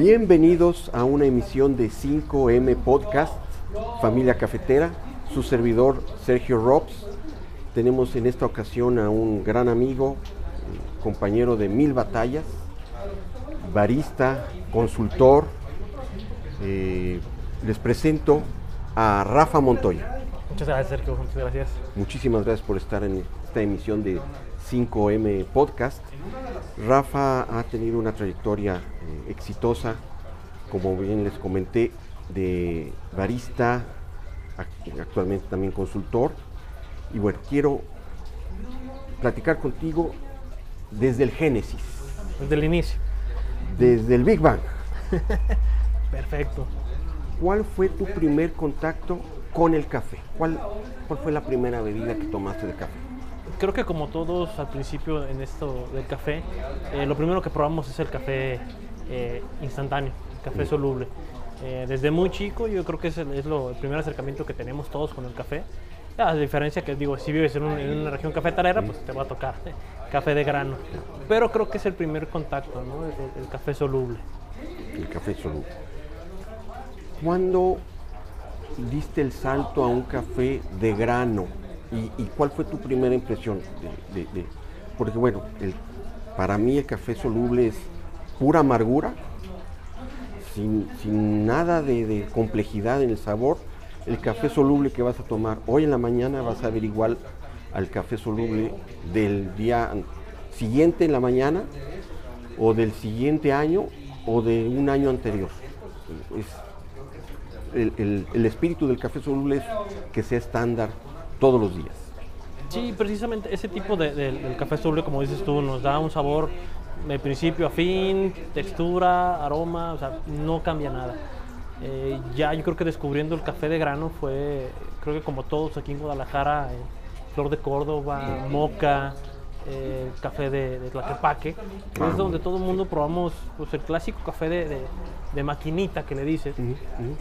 Bienvenidos a una emisión de 5M Podcast, Familia Cafetera, su servidor Sergio Robs. Tenemos en esta ocasión a un gran amigo, compañero de mil batallas, barista, consultor. Eh, les presento a Rafa Montoya. Muchas gracias, Sergio. Muchas gracias. Muchísimas gracias por estar en esta emisión de 5M Podcast. Rafa ha tenido una trayectoria eh, exitosa, como bien les comenté, de barista, ac- actualmente también consultor. Y bueno, quiero platicar contigo desde el génesis, Desde el inicio. desde el Big Bang. Perfecto. ¿Cuál fue tu primer contacto con el café? ¿Cuál, cuál fue la primera bebida que tomaste de café? Creo que como todos al principio en esto del café, eh, lo primero que probamos es el café eh, instantáneo, el café soluble. Eh, desde muy chico yo creo que es, el, primer acercamiento que tenemos todos con el café. A diferencia que digo, si vives en, un- en una región cafetalera, pues te va a tocar café de grano. Pero creo que es el primer contacto, ¿no? el café soluble. El café soluble. ¿Cuándo diste el salto a un café de grano? ¿Y, cuál fue tu primera impresión? de- de- porque bueno, para mí el café soluble es pura amargura, sin, nada de, complejidad en el sabor. El café soluble que vas a tomar hoy en la mañana vas a ver igual al café soluble del día siguiente en la mañana o del siguiente año o de un año anterior. Es el- el espíritu del café soluble es que sea estándar todos los días. Sí, precisamente ese tipo de, de- del café soluble, como dices tú, nos da un sabor de principio a fin, textura, aroma, o sea, no cambia nada. Eh, ya yo creo que descubriendo el café de grano fue, creo que como todos aquí en Guadalajara, eh, Flor de Córdoba, Moca, eh, café de, de Tlaquepaque, que es donde todo el mundo probamos pues, el clásico café de, de- de maquinita que le dices.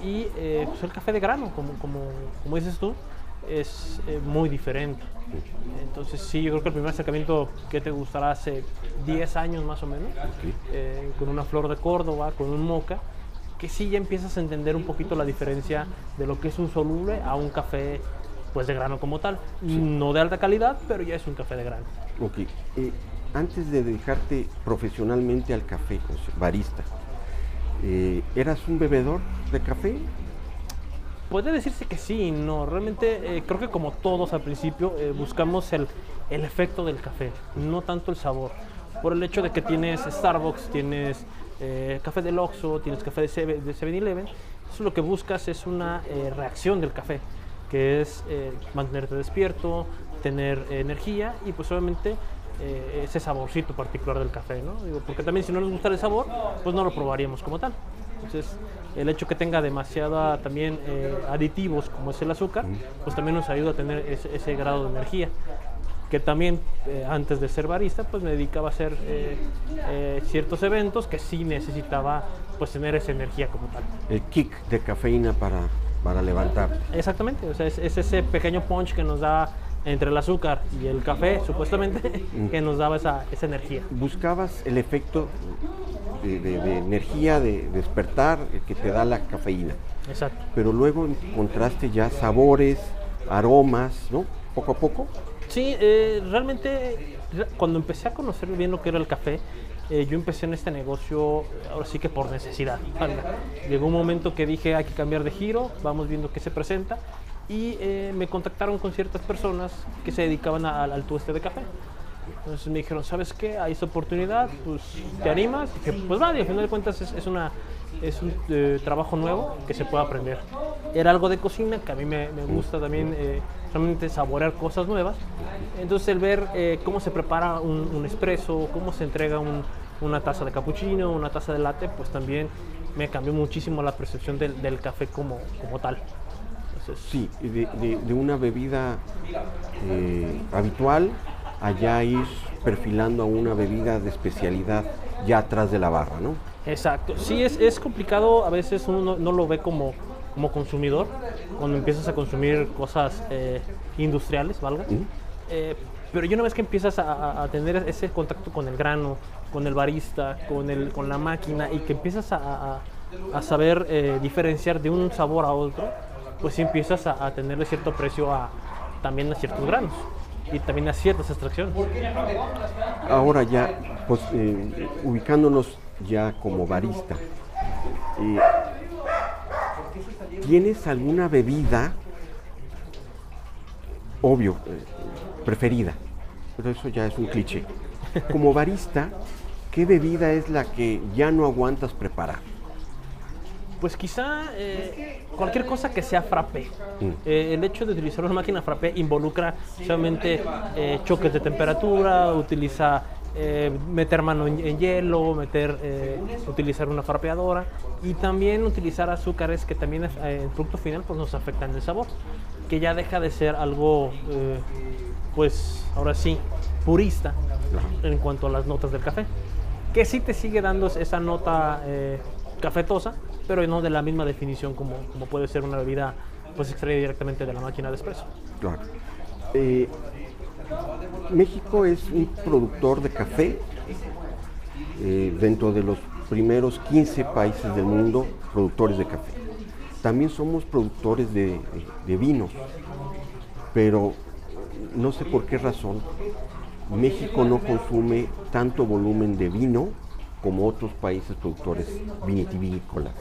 Y eh, pues, el café de grano, como, como, como dices tú, es eh, muy diferente. Entonces sí, yo creo que el primer acercamiento que te gustará hace 10 años más o menos, eh, con una flor de Córdoba, con un moca, que sí ya empiezas a entender un poquito la diferencia de lo que es un soluble a un café pues de grano como tal. No de alta calidad, pero ya es un café de grano. Ok, eh, antes de dedicarte profesionalmente al café, sea, barista, ¿eras un bebedor de café? Puede decirse que sí, no. Realmente eh, creo que como todos al principio eh, buscamos el, el efecto del café, no tanto el sabor. Por el hecho de que tienes Starbucks, tienes eh, café del Oxxo, tienes café de Seven- de 7-Eleven, eso lo que buscas es una eh, reacción del café, que es eh, mantenerte despierto, tener energía y pues obviamente eh, ese saborcito particular del café, ¿no? Digo, porque también si no nos gusta el sabor, pues no lo probaríamos como tal. Entonces, el hecho que tenga demasiada también eh, aditivos como es el azúcar, pues también nos ayuda a tener ese, ese grado de energía. Que también eh, antes de ser barista, pues me dedicaba a hacer eh, eh, ciertos eventos que sí necesitaba pues tener esa energía como tal. El kick de cafeína para, para levantarte. Exactamente, o sea, es, es ese pequeño punch que nos da entre el azúcar y el café, supuestamente, que nos daba esa, esa energía. Buscabas el efecto de, de- de energía, de despertar eh, que te da la cafeína, Exacto. pero luego encontraste ya sabores, aromas, ¿no? Poco a poco. Sí, eh, realmente re- cuando empecé a conocer bien lo que era el café, eh, yo empecé en este negocio ahora sí que por necesidad. Llegó un momento que dije hay que cambiar de giro, vamos viendo qué se presenta y eh, me contactaron con ciertas personas que se dedicaban a- al, al tueste de café. Entonces me dijeron, ¿sabes qué? Hay esta oportunidad, pues te animas. Y dije, pues va, y al final de cuentas es, es una, es un eh, trabajo nuevo que se puede aprender. Era algo de cocina que a mí me, me gusta también eh, realmente saborear cosas nuevas. Entonces el ver eh, cómo se prepara un, un espresso, cómo se entrega un- una taza de cappuccino, una taza de latte, pues también me cambió muchísimo la percepción del, del café como, como tal. Entonces, Sí, de, de- de una bebida eh, habitual allá ir perfilando a una bebida de especialidad ya atrás de la barra, ¿no? Exacto. Sí, es, es complicado, a veces uno no, no lo ve como, como consumidor, cuando empiezas a consumir cosas eh, industriales, valga. Eh, pero yo una vez que empiezas a, a, tener ese contacto con el grano, con el barista, con, el, con la máquina y que empiezas a, a saber eh, diferenciar de un sabor a otro, pues empiezas a, tenerle cierto precio a, también a ciertos granos y también a ciertas extracciones. Ahora ya, pues eh, ubicándonos ya como barista, eh, ¿tienes alguna bebida, obvio, preferida? Pero eso ya es un cliché. Como barista, ¿qué bebida es la que ya no aguantas preparar? Pues quizá eh, cualquier cosa que sea frappé. Mm. Eh, el hecho de utilizar una máquina frappé involucra solamente eh, choques de temperatura, utiliza meter mano en, hielo, meter, utilizar una frapeadora y también utilizar azúcares que también en el producto final pues, nos afectan el sabor, que ya deja de ser algo, pues ahora sí, purista en cuanto a las notas del café, que sí te sigue dando esa nota cafetosa, pero no de la misma definición como, como puede ser una bebida pues extraída directamente de la máquina de espresso. Claro. Eh, México es un productor de café eh, dentro de los primeros 15 países del mundo productores de café. También somos productores de, de vinos, pero no sé por qué razón México no consume tanto volumen de vino como otros países productores vitivinícolas.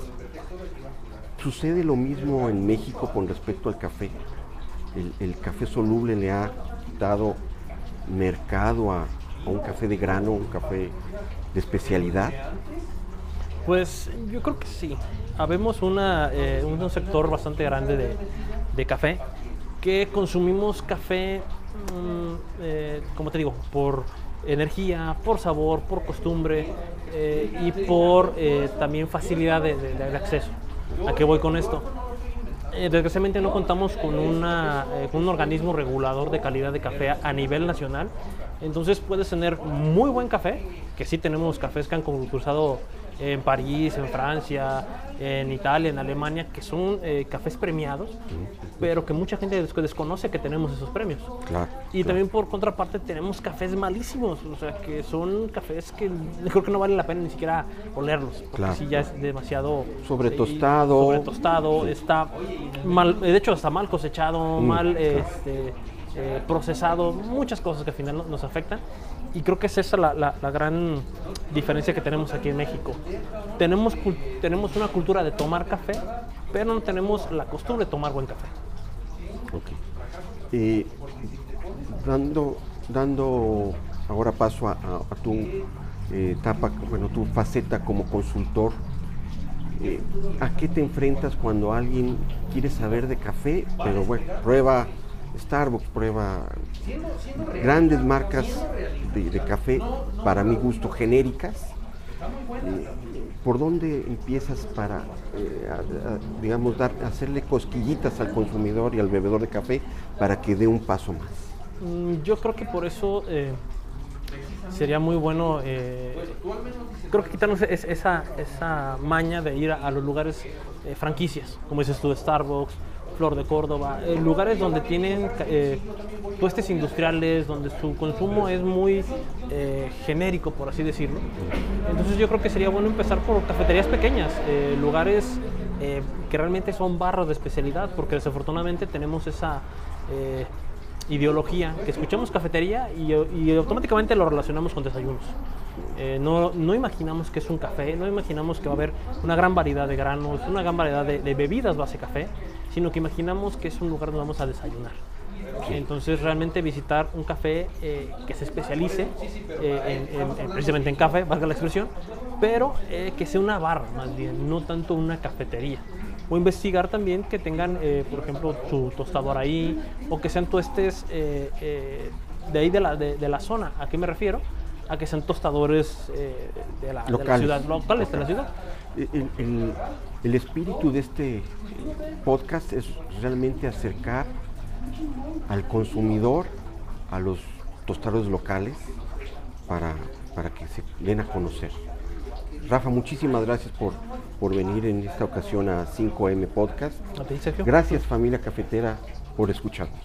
Sucede lo mismo en México con respecto al café. El, café soluble le ha dado mercado a, un café de grano, un café de especialidad. Pues yo creo que sí. Habemos una, eh, un sector bastante grande de, café que consumimos café, mm, eh, como te digo, por energía, por sabor, por costumbre eh, y por también facilidad de acceso. ¿A qué voy con esto? Eh, desgraciadamente no contamos con, una, eh, un organismo regulador de calidad de café a nivel nacional. Entonces puedes tener muy buen café, que sí tenemos cafés que han concursado en París, en Francia, en Italia, en Alemania, que son eh, cafés premiados, pero que mucha gente desconoce que tenemos esos premios. y también por contraparte tenemos cafés malísimos, o sea, que son cafés que creo que no vale la pena ni siquiera olerlos, porque si ya es demasiado... Sobre tostado. sobre tostado, está mal, de hecho está mal cosechado, mm, mal... Este, eh, procesado, muchas cosas que al final nos afectan. Y creo que es esa la, la, gran diferencia que tenemos aquí en México. Tenemos, tenemos una cultura de tomar café, pero no tenemos la costumbre de tomar buen café. Ok. dando, dando ahora paso a, tu eh, etapa, bueno, tu faceta como consultor, eh, ¿a qué te enfrentas cuando alguien quiere saber de café, pero bueno, prueba Starbucks, prueba grandes marcas de, café, para mi gusto, genéricas. Eh, ¿Por dónde empiezas para, eh, digamos, dar, hacerle cosquillitas al consumidor y al bebedor de café para que dé un paso más? Mm, yo creo que por eso eh, sería muy bueno, creo que quitarnos esa, esa maña de ir a, los lugares franquicias, como dices tú, Starbucks, Flor de Córdoba, eh, lugares donde tienen eh, puestes industriales, donde su consumo es muy eh, genérico, por así decirlo. Entonces yo creo que sería bueno empezar por cafeterías pequeñas, lugares que realmente son barros de especialidad, porque desafortunadamente tenemos esa ideología, que escuchamos cafetería y, automáticamente lo relacionamos con desayunos. no, no, imaginamos que es un café, no imaginamos que va a haber una gran variedad de granos, una gran variedad de, de bebidas base café sino que imaginamos que es un lugar donde vamos a desayunar. Entonces realmente visitar un café eh, que se especialice eh, en, precisamente en café, valga la expresión, pero eh, que sea una barra más bien, no tanto una cafetería. O investigar también que tengan, por ejemplo, su tostador ahí, o que sean tuestes de ahí de la, de, la zona. ¿A qué me refiero? A que sean tostadores de la, de, la, ciudad, locales de la ciudad. El, el espíritu de este podcast es realmente acercar al consumidor a los tostados locales para, para que se den a conocer. Rafa, muchísimas gracias por, por venir en esta ocasión a 5M Podcast. Gracias familia cafetera por escucharnos.